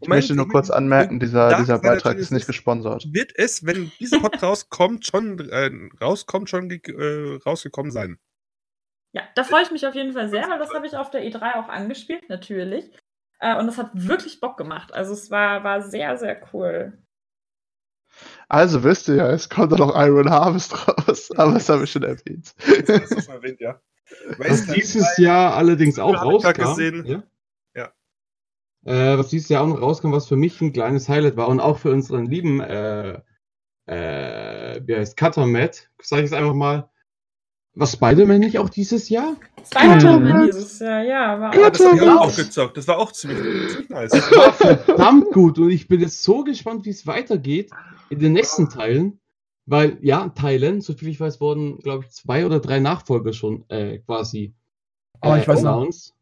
Ich möchte nur kurz anmerken, dieser, Dark dieser Beitrag ist nicht gesponsert. Wird es, wenn dieser Pod rauskommt, schon äh, rauskommt, schon äh, rausgekommen sein? Ja, da freue ich mich auf jeden Fall sehr, weil das habe ich auf der E3 auch angespielt, natürlich. Äh, und es hat wirklich Bock gemacht. Also es war, war sehr, sehr cool. Also wisst ihr ja, es kommt da noch Iron Harvest raus, aber das habe ich schon erwähnt. Das hast du schon erwähnt, ja. Was dieses Jahr allerdings auch rauskam. gesehen. Ja? Ja. Äh, was dieses Jahr auch noch rauskam, was für mich ein kleines Highlight war und auch für unseren lieben, äh, äh, wie heißt Cutter Matt, sag ich es einfach mal. War Spider-Man nicht auch dieses Jahr? Spider-Man dieses Jahr, ja, war Ja, das hab ich auch, gezockt. Das war auch ziemlich, ziemlich nice. Es war verdammt gut und ich bin jetzt so gespannt, wie es weitergeht in den nächsten Teilen. Weil, ja, Teilen, soviel ich weiß, wurden, glaube ich, zwei oder drei Nachfolger schon äh, quasi. Aber ich weiß noch. announced.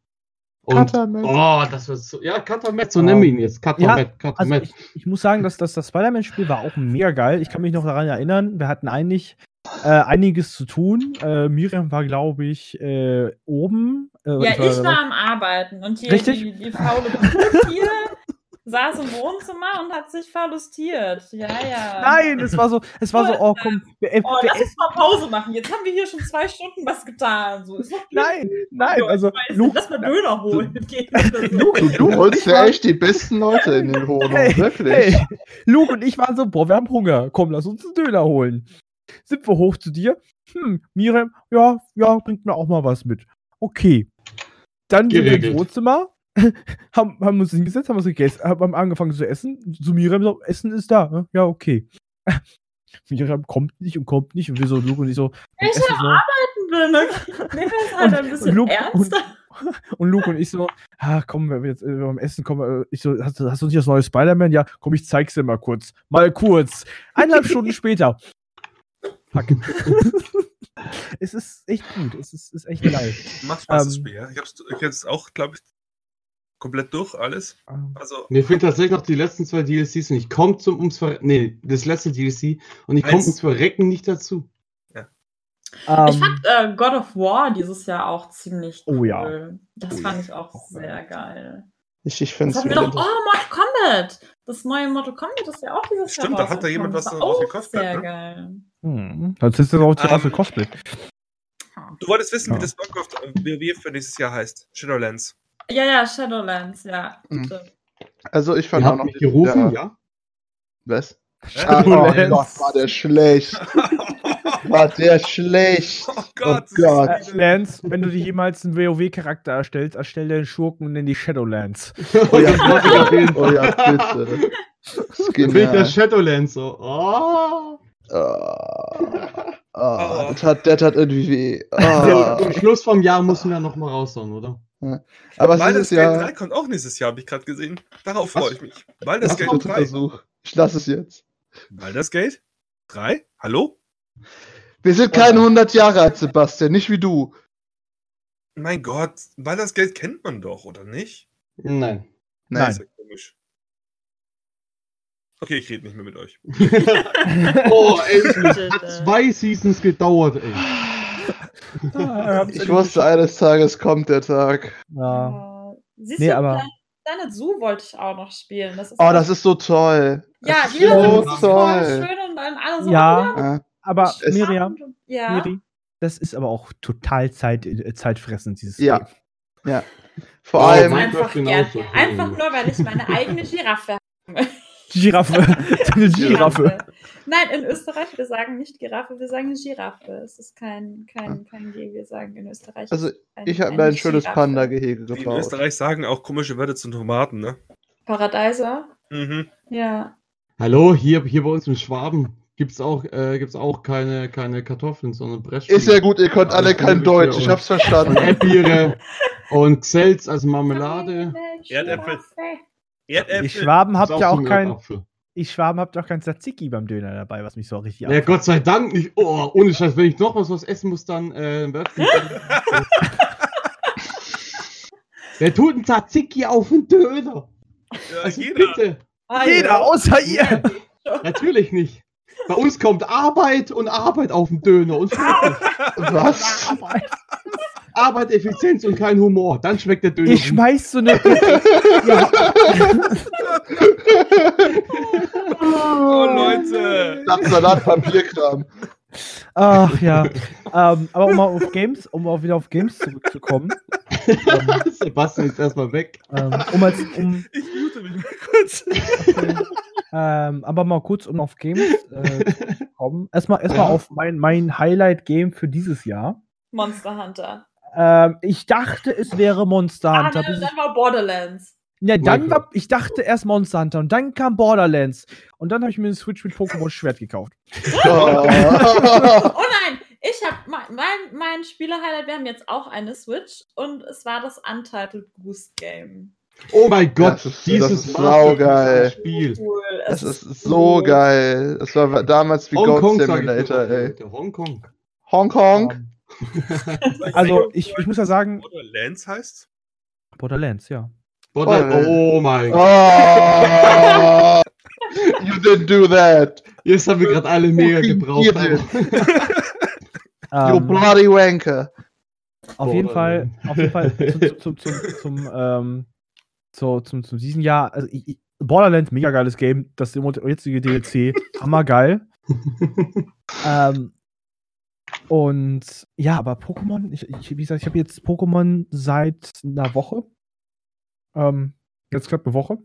Und, oh, das wird so. Ja, Cutter Matt, so Oh. nennen wir ihn jetzt. Cutter Ja, Also ich, ich muss sagen, dass, dass das Spider-Man-Spiel war auch mega geil. Ich kann mich noch daran erinnern, wir hatten eigentlich äh, einiges zu tun. Äh, Miriam war, glaube ich, äh, oben. Äh, Ja, ich war am Arbeiten und hier Richtig? die, die faule hier saß im Wohnzimmer und hat sich verlustiert. Ja, ja. Nein, es war so, es war so, oh komm, wir, äh, Oh, wir, lass uns mal Pause machen. Jetzt haben wir hier schon zwei Stunden was getan. So, nein, nein, also Luke, lass mal Döner holen. Luke, Du, holst ja echt die besten Leute in den Wohnungen, Hey, wirklich. Hey, Luke und ich waren so, boah, wir haben Hunger. Komm, lass uns einen Döner holen. Sind wir hoch zu dir? Hm, Miriam, ja, ja, bringt mir auch mal was mit. Okay. Dann sind wir ins Wohnzimmer, haben, haben uns hingesetzt, haben was gegessen, haben angefangen zu essen. Zu Miriam so, Essen ist da. ne? Ja, okay. Miriam kommt nicht und kommt nicht und wir so, Luke und ich so, Ich bin. Okay. Nehmen wir es halt ein bisschen Luke, ernster. Und Luke und ich so, ah, komm, wenn wir jetzt äh, beim Essen kommen, äh, ich so, hast, du- hast du nicht das neue Spider-Man? Ja, komm, ich zeig's dir mal kurz. Mal kurz. Eineinhalb Stunden später. Fuck. es ist echt gut. Es ist, ist echt geil. Macht Spaß, das Ähm, Spiel, ja. Ich hab's ich hab's auch, glaube ich, komplett durch, alles. Ähm, Also, Mir fehlen tatsächlich noch die letzten zwei DLCs und ich komme zum ums Verrecken. Nee, das letzte DLC und ich komme ums Verrecken nicht dazu. Ich ähm, fand äh, God of War dieses Jahr auch ziemlich cool. Oh ja. Das Oh fand ja. ich auch sehr geil. Ich, ich finde es oh, Mortal Kombat. Das neue Mortal Kombat ist ja auch dieses Stimmt, Jahr da hat da jemand was draus gekostet, Sehr ne? geil. hm, das ist jetzt auch zu Ähm, für Cosplay. du wolltest wissen, Ja. wie das Warcraft äh, WoW für nächstes Jahr heißt. Shadowlands. Ja, ja, Shadowlands, ja. Mhm. Also ich fand Ihr auch habt noch mich gerufen, der- ja? Was? Ah, oh Shadowlands. Gott, war der schlecht. War der schlecht. Oh Gott, ist Gott. Äh, wieder- Lance, wenn du dir jemals einen WoW-Charakter erstellst, erstell einen Schurken und nenn die Shadowlands. Oh ja, wollte ich auf jeden oh ja, bitte. Dann bin ich der. Shadowlands so. Oh. Ah, ah, das, hat, das hat irgendwie weh. Am Ah. Schluss vom Jahr müssen wir noch mal raushauen, oder? Aber es Baldur's Gate 3 ja kommt auch nächstes Jahr, habe ich gerade gesehen. Darauf freue ich mich. Baldur's das Gate dritte 3. Versuch. Ich lasse es jetzt. Baldur's Gate 3? Hallo? Wir sind keine 100 Jahre alt, Sebastian, nicht wie du. Mein Gott, Baldur's Gate kennt man doch, oder nicht? Nein. Nein. Das ist ja komisch. Okay, ich rede nicht mehr mit euch. oh. Bitte. Hat zwei Seasons gedauert, ey. Ah, Ich wusste, eines Tages kommt der Tag. Ja. Äh, Siehst Nee, du, aber- Planet- Zoo wollte ich auch noch spielen. Das ist Oh, das ist so toll. Ja, das ist jeder so voll toll. schön und dann alle so. Ja. Ja. Aber Es- Miriam, Ja. Miri, das ist aber auch total Zeit, äh, zeitfressend, dieses Ja. Game. Ja. Vor Oh, Ich allem, einfach. Einfach nur, weil ich meine eigene Giraffe habe. Giraffe. Eine Giraffe. Nein, in Österreich, wir sagen nicht Giraffe, wir sagen Giraffe. Es ist kein, kein, kein G, wir sagen in Österreich. also ein- ich habe mir ein schönes. Panda-Gehege Die in gebaut. Österreich sagen auch komische Wörter zu Tomaten, ne? Paradeiser? Mhm. Ja. Hallo, hier, hier bei uns in Schwaben gibt es auch, äh, gibt's auch keine, keine Kartoffeln, sondern Breschel. Ist ja gut, ihr könnt alle Also kein Deutsch, ich hab's Und verstanden. Erdbeere und Xels als Marmelade. Erdäpfel. Erdäpfel. Die Schwaben habt ja auch ein kein, Erdapfel. Ich Schwaben habt auch kein Tzatziki beim Döner dabei, was mich so richtig Ja. Gott sei Dank nicht. Oh, ohne Scheiß, wenn ich noch was, was essen muss, dann äh. Wer tut ein Tzatziki auf den Döner? Ja, Also jeder. bitte. Ah, Jeder, ja. außer ihr! Natürlich nicht. Bei uns kommt Arbeit und Arbeit auf den Döner und. Was? Arbeit, Effizienz und kein Humor. Dann schmeckt der Döner. Ich schmeiß so eine. ja, Oh, Leute. Salat, Papierkram. ach ja. ähm, aber um mal auf Games, um auch wieder auf Games zurückzukommen. ähm, Sebastian ist erstmal weg. ähm, um als, um, Ich mute mich mal kurz. ähm, aber mal kurz, um auf Games äh, zu kommen. Erstmal, erstmal Ja. auf mein, mein Highlight-Game für dieses Jahr. Monster Hunter. Ähm, ich dachte, es wäre Monster Ah, Hunter. bis ich, dann war Borderlands. Ja, dann Minecraft. war, ich dachte erst Monster Hunter und dann kam Borderlands. Und dann habe ich mir eine Switch mit Pokémon Schwert gekauft. Oh. Nein, ich habe mein, mein, mein Spieler-Highlight, wir haben jetzt auch eine Switch und es war das Untitled Goose Game. Oh mein Gott, Das ist- dieses das ist saugeil. Spiel. Cool. Das ist so geil. Das war damals wie ich Simulator, ey. Hongkong. Hongkong? Ähm, also, ich, ich muss ja sagen, Borderlands heißt? Borderlands, ja. Borderlands. Oh mein Gott. Oh, you didn't do that. Jetzt haben wir gerade alle mega Fucking gebraucht. You Ähm, bloody wanker. Auf jeden Fall, auf jeden Fall zum, zum, zum, zum, zum, ähm, so, zum, zum diesem Jahr, also ich, Borderlands, mega geiles Game, das jetzige DLC, hammergeil. ähm, und ja, aber Pokémon, ich, ich, wie gesagt, ich habe jetzt Pokémon seit einer Woche. Ähm, jetzt knapp eine Woche.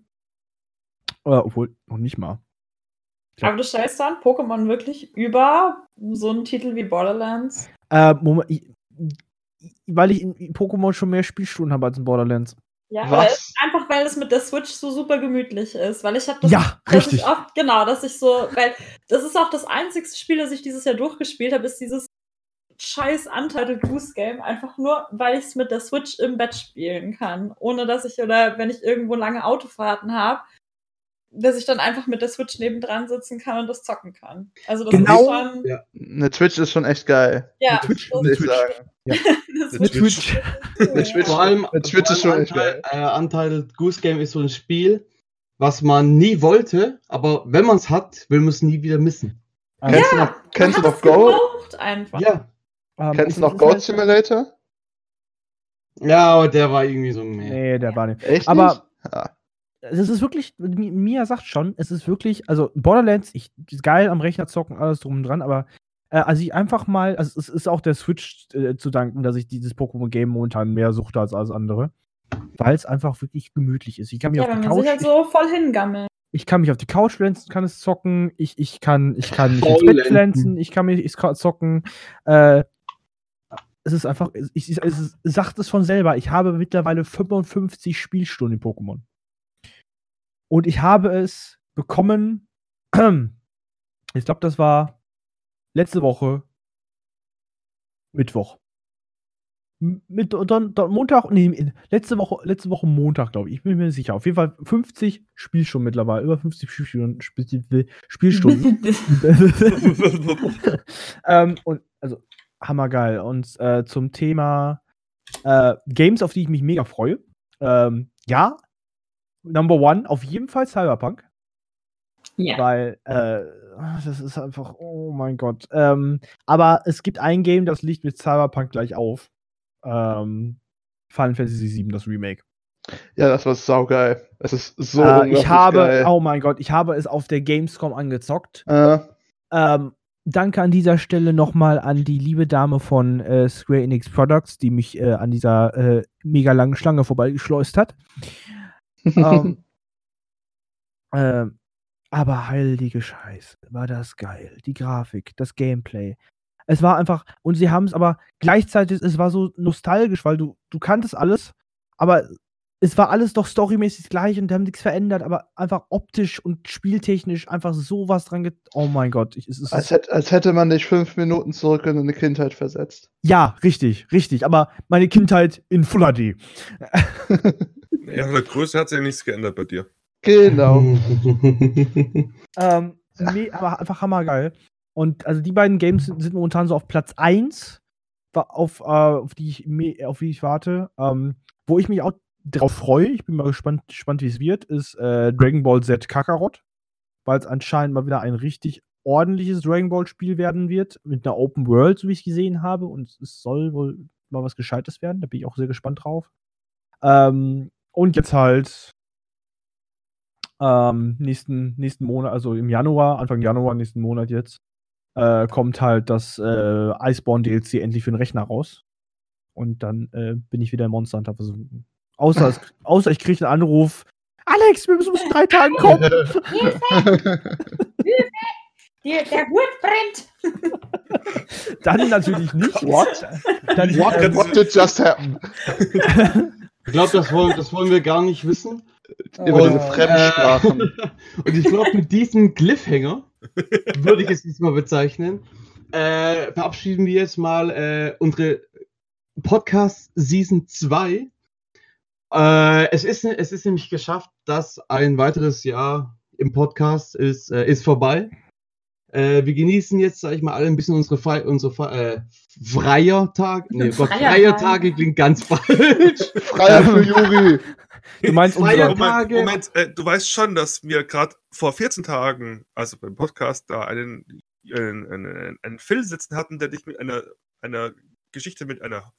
Äh, obwohl, noch nicht mal. Aber du stellst dann Pokémon wirklich über so einen Titel wie Borderlands? Äh, Moment, ich, weil ich in Pokémon schon mehr Spielstunden habe als in Borderlands. Ja? Weil, einfach weil es mit der Switch so super gemütlich ist. Weil ich habe das, Ja, richtig. Ich oft, genau, dass ich so, weil das ist auch das einzigste Spiel, das ich dieses Jahr durchgespielt habe, ist dieses scheiß Untitled Goose Game. Einfach nur, weil ich es mit der Switch im Bett spielen kann. Ohne dass ich, oder wenn ich irgendwo lange Autofahrten habe, dass ich dann einfach mit der Switch nebendran sitzen kann und das zocken kann. Also das Genau. ist schon, Ja. Eine Twitch ist schon echt geil. ja, Twitch- das Muss ich Twitch. sagen. Mit ist Twitch. Twitch. ja. Vor allem, Mit Twitch ist vor allem schon echt Untitled, äh, Untitled Goose Game ist so ein Spiel, was man nie wollte, aber wenn man es hat, will man es nie wieder missen. Kennst du noch, kennst du noch Go? einfach. Ja. Ähm, Kennst du noch Goat halt- Simulator? Ja, aber der war irgendwie so meh. Nee, der war nicht. Echt? Aber- nicht? Ja. Es ist wirklich, Mi- Mia sagt schon, es ist wirklich, also Borderlands, ich, ist geil am Rechner zocken, alles drum und dran, aber äh, also ich einfach mal, also es ist auch der Switch äh, zu danken, dass ich dieses Pokémon-Game momentan mehr suchte als alles andere. Weil es einfach wirklich gemütlich ist. Ich kann mich Ja, auf die man sich Couch, halt so voll hingammeln. ich, kann mich auf die Couch pflanzen, kann es zocken, ich, ich kann, ich kann mich ins Faulenzen. Bett pflanzen, ich kann mich ich kann zocken. Äh, es ist einfach, ich, ich, es sagt es von selber, ich habe mittlerweile 55 Spielstunden in Pokémon. Und ich habe es bekommen, ich glaube, das war letzte Woche Mittwoch. Mit, dann, dann Montag, nee, letzte Woche, letzte Woche Montag, glaube ich. Ich bin mir sicher. Auf jeden Fall 50 Spielstunden mittlerweile, über 50 Spielstunden. Spiel- Spielstunden. ähm, und also hammergeil. Und äh, zum Thema äh, Games, auf die ich mich mega freue. Ähm, ja, Number One, auf jeden Fall Cyberpunk. Ja. Weil äh, das ist einfach, oh mein Gott. Ähm, aber es gibt ein Game, das liegt mit Cyberpunk gleich auf. Ähm, Final Fantasy VII, das Remake. Ja, das war saugeil. Es ist so äh, ich habe, geil. oh mein Gott, ich habe es auf der Gamescom angezockt. Äh, Ähm, danke an dieser Stelle nochmal an die liebe Dame von äh, Square Enix Products, die mich äh, an dieser äh, mega langen Schlange vorbeigeschleust hat. ähm, ähm, aber heilige Scheiße, war das geil. Die Grafik, das Gameplay. Es war einfach, und sie haben es aber gleichzeitig, es war so nostalgisch, weil du, du kanntest alles, aber es war alles doch storymäßig gleich und die haben nichts verändert, aber einfach optisch und spieltechnisch einfach sowas dran get Oh mein Gott, ich, es ist. als, hätte, als hätte man dich fünf Minuten zurück in eine Kindheit versetzt. ja, richtig, richtig, aber meine Kindheit in Full HD. Ja, der Größe hat sich ja nichts geändert bei dir. Genau. Ähm, nee, aber einfach hammergeil. Und also die beiden Games sind, sind momentan so auf Platz 1, auf, äh, auf, die ich, auf die ich warte. Ähm, wo ich mich auch drauf freue, ich bin mal gespannt, gespannt wie es wird, ist äh, Dragon Ball Z Kakarot. Weil es anscheinend mal wieder ein richtig ordentliches Dragon Ball Spiel werden wird. Mit einer Open World, so wie ich es gesehen habe. Und es soll wohl mal was Gescheites werden. Da bin ich auch sehr gespannt drauf. Ähm, und jetzt halt ähm, nächsten, nächsten Monat, also im Januar, Anfang Januar, nächsten Monat jetzt, äh, kommt halt das äh, Iceborne DLC endlich für den Rechner raus. Und dann äh, bin ich wieder im Monster Hunter versunken. Außer, es, außer ich kriege einen Anruf. Alex, wir müssen bis in drei Tagen kommen. Der, der Hut brennt. Dann natürlich nicht. What? Dann, What, ähm, what did just happen? Ich glaube, das wollen, das wollen wir gar nicht wissen. Über Und, diese Fremdsprachen. Und ich glaube, mit diesem Cliffhanger würde ich es diesmal bezeichnen, äh, verabschieden wir jetzt mal äh, unsere Podcast Season 2. Äh, es, ist, es ist nämlich geschafft, dass ein weiteres Jahr im Podcast ist, äh, ist vorbei. Äh, wir genießen jetzt, sag ich mal, alle ein bisschen unsere, Fre unsere Fre äh, freier Tag. Nee, Gott, Freier Tage. Tage klingt ganz falsch. Freier für Juri. du meinst Freier unsere. Moment, Tage. Moment äh, du weißt schon, dass wir gerade vor 14 Tagen, also beim Podcast, da einen, einen, einen, einen Phil sitzen hatten, der dich mit einer, einer Geschichte mit einer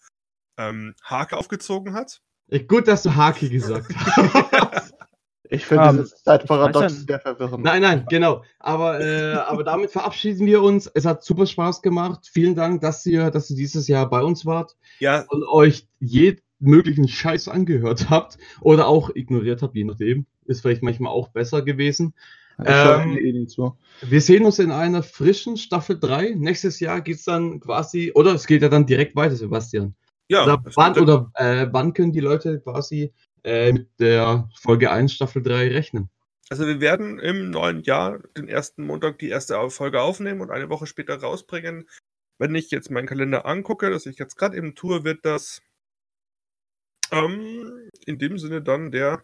ähm, Hake aufgezogen hat. Gut, dass du Haki gesagt hast. Ich finde Ähm, dieses Zeitparadox weiß sehr verwirrend. Nein, nein, genau. Aber, äh, aber damit verabschieden wir uns. Es hat super Spaß gemacht. Vielen Dank, dass ihr, dass ihr dieses Jahr bei uns wart Ja, und euch jeden möglichen Scheiß angehört habt oder auch ignoriert habt, je nachdem. Ist vielleicht manchmal auch besser gewesen. Ähm, eh. Wir sehen uns in einer frischen Staffel 3. Nächstes Jahr geht's dann quasi, oder es geht ja dann direkt weiter, Sebastian. Ja. oder wann, oder äh, wann können die Leute quasi äh, mit der Folge 1 Staffel 3 rechnen? Also wir werden im neuen Jahr den ersten Montag die erste Folge aufnehmen und eine Woche später rausbringen. Wenn ich jetzt meinen Kalender angucke, das ich jetzt gerade eben tue, wird das ähm, in dem Sinne dann der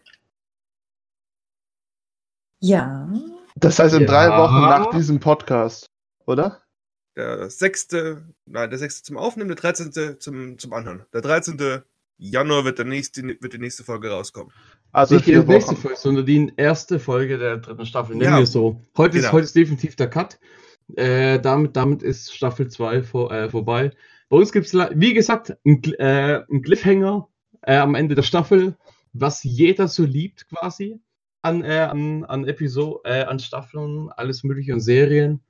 Ja. Das heißt in Ja. drei Wochen nach diesem Podcast, oder? Der sechste, nein, der sechste zum Aufnehmen, der 13. zum, zum Anhören. Der 13. Januar wird, der nächste, wird die nächste Folge rauskommen. Also Nicht die nächste. Folge, sondern die erste Folge der dritten Staffel. Nennen Ja. wir so. Heute, ist, Genau. heute ist definitiv der Cut. Äh, damit, damit ist Staffel 2 vor, äh, vorbei. Bei uns gibt es, wie gesagt, einen äh, einen Cliffhanger äh, am Ende der Staffel, was jeder so liebt quasi an, äh, an, an Episoden, äh, an Staffeln, alles mögliche und Serien.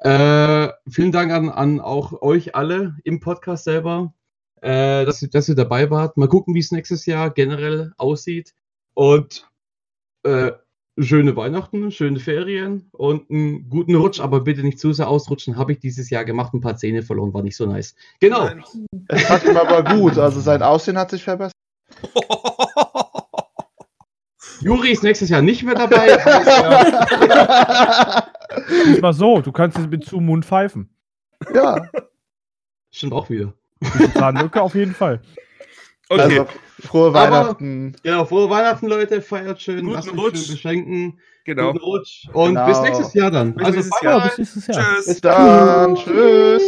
Äh, vielen Dank an, an auch euch alle im Podcast selber, äh, dass, ihr- dass ihr dabei wart. Mal gucken, wie es nächstes Jahr generell aussieht. Und äh, schöne Weihnachten, schöne Ferien und einen guten Rutsch, aber bitte nicht zu sehr ausrutschen. Habe ich dieses Jahr gemacht, ein paar Zähne verloren, war nicht so nice. Genau. Es sagt ihm aber gut, also sein Aussehen hat sich verbessert. Juri ist nächstes Jahr nicht mehr dabei. aber, ist mal so, du kannst jetzt mit zu Mund pfeifen. ja, Stimmt auch wieder. Zahnlücke auf jeden Fall. Okay, also frohe Aber- Weihnachten. Genau, frohe Weihnachten, Leute. Feiert schön. Guten lasst Rutsch. schön beschenken. genau. Guten Rutsch. Und Genau. bis nächstes Jahr dann. Bis Also, nächstes Jahr. bis nächstes Jahr. Tschüss. Bis dann. Tschüss.